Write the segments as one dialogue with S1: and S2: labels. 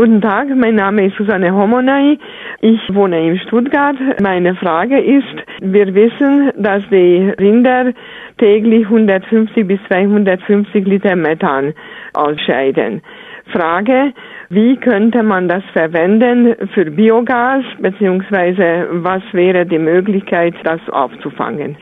S1: Guten Tag, mein Name ist Susanne Homonai. Ich wohne in Stuttgart. Meine Frage ist, wir wissen, dass die Rinder täglich 150 bis 250 Liter Methan ausscheiden. Frage, wie könnte man das verwenden für Biogas, beziehungsweise was wäre die Möglichkeit, das aufzufangen?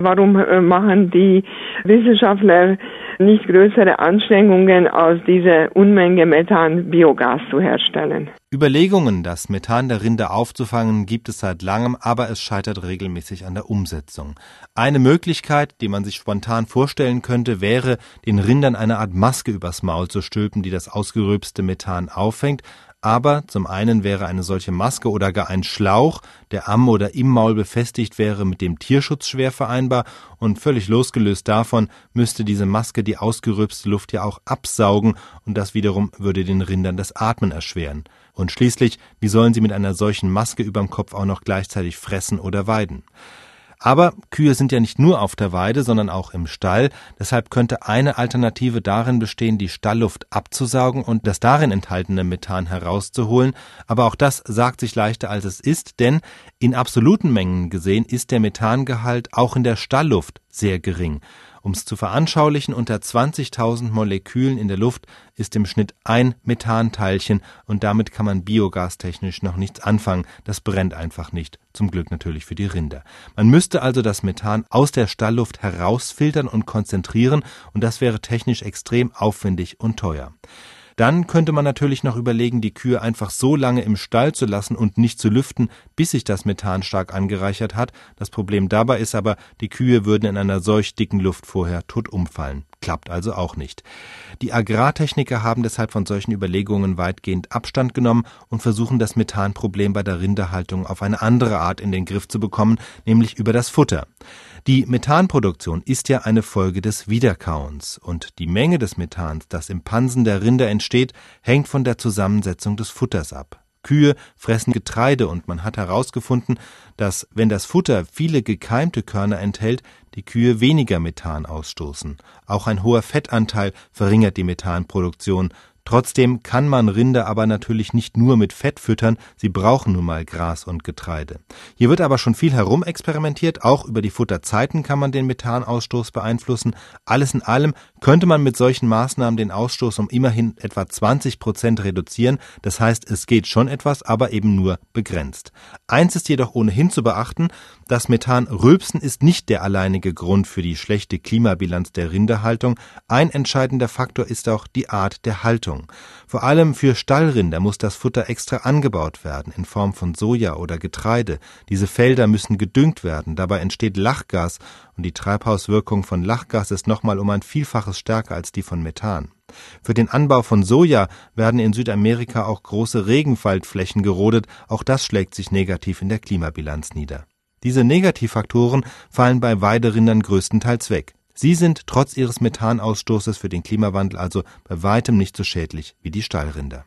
S1: Warum äh, machen die Wissenschaftler nicht größere Anstrengungen, aus dieser Unmenge Methan Biogas zu herstellen?
S2: Überlegungen, das Methan der Rinde aufzufangen, gibt es seit langem, aber es scheitert regelmäßig an der Umsetzung. Eine Möglichkeit, die man sich spontan vorstellen könnte, wäre, den Rindern eine Art Maske übers Maul zu stülpen, die das ausgerülpste Methan auffängt, aber zum einen wäre eine solche Maske oder gar ein Schlauch, der am oder im Maul befestigt wäre, mit dem Tierschutz schwer vereinbar und völlig losgelöst davon müsste diese Maske die ausgerülpste Luft ja auch absaugen und das wiederum würde den Rindern das Atmen erschweren. Und schließlich, wie sollen sie mit einer solchen Maske überm Kopf auch noch gleichzeitig fressen oder weiden? Aber Kühe sind ja nicht nur auf der Weide, sondern auch im Stall. Deshalb könnte eine Alternative darin bestehen, die Stallluft abzusaugen und das darin enthaltene Methan herauszuholen. Aber auch das sagt sich leichter als es ist, denn in absoluten Mengen gesehen ist der Methangehalt auch in der Stallluft sehr gering. Um es zu veranschaulichen, unter 20.000 Molekülen in der Luft ist im Schnitt ein Methanteilchen und damit kann man biogastechnisch noch nichts anfangen. Das brennt einfach nicht. Zum Glück natürlich für die Rinder. Man müsste also das Methan aus der Stallluft herausfiltern und konzentrieren und das wäre technisch extrem aufwendig und teuer. Dann könnte man natürlich noch überlegen, die Kühe einfach so lange im Stall zu lassen und nicht zu lüften, bis sich das Methan stark angereichert hat. Das Problem dabei ist aber, die Kühe würden in einer solch dicken Luft vorher tot umfallen. Klappt also auch nicht. Die Agrartechniker haben deshalb von solchen Überlegungen weitgehend Abstand genommen und versuchen das Methanproblem bei der Rinderhaltung auf eine andere Art in den Griff zu bekommen, nämlich über das Futter. Die Methanproduktion ist ja eine Folge des Wiederkauens und die Menge des Methans, das im Pansen der Rinder entsteht, hängt von der Zusammensetzung des Futters ab. Kühe fressen Getreide und man hat herausgefunden, dass wenn das Futter viele gekeimte Körner enthält, die Kühe weniger Methan ausstoßen. Auch ein hoher Fettanteil verringert die Methanproduktion, Trotzdem kann man Rinder aber natürlich nicht nur mit Fett füttern, sie brauchen nun mal Gras und Getreide. Hier wird aber schon viel herumexperimentiert, auch über die Futterzeiten kann man den Methanausstoß beeinflussen. Alles in allem könnte man mit solchen Maßnahmen den Ausstoß um immerhin etwa 20 Prozent reduzieren, das heißt, es geht schon etwas, aber eben nur begrenzt. Eins ist jedoch ohnehin zu beachten, das Methanrülpsen ist nicht der alleinige Grund für die schlechte Klimabilanz der Rinderhaltung, ein entscheidender Faktor ist auch die Art der Haltung. Haltung. Vor allem für Stallrinder muss das Futter extra angebaut werden, in Form von Soja oder Getreide. Diese Felder müssen gedüngt werden, dabei entsteht Lachgas und die Treibhauswirkung von Lachgas ist nochmal um ein Vielfaches stärker als die von Methan. Für den Anbau von Soja werden in Südamerika auch große Regenwaldflächen gerodet, auch das schlägt sich negativ in der Klimabilanz nieder. Diese Negativfaktoren fallen bei Weiderindern größtenteils weg. Sie sind trotz ihres Methanausstoßes für den Klimawandel also bei weitem nicht so schädlich wie die Stallrinder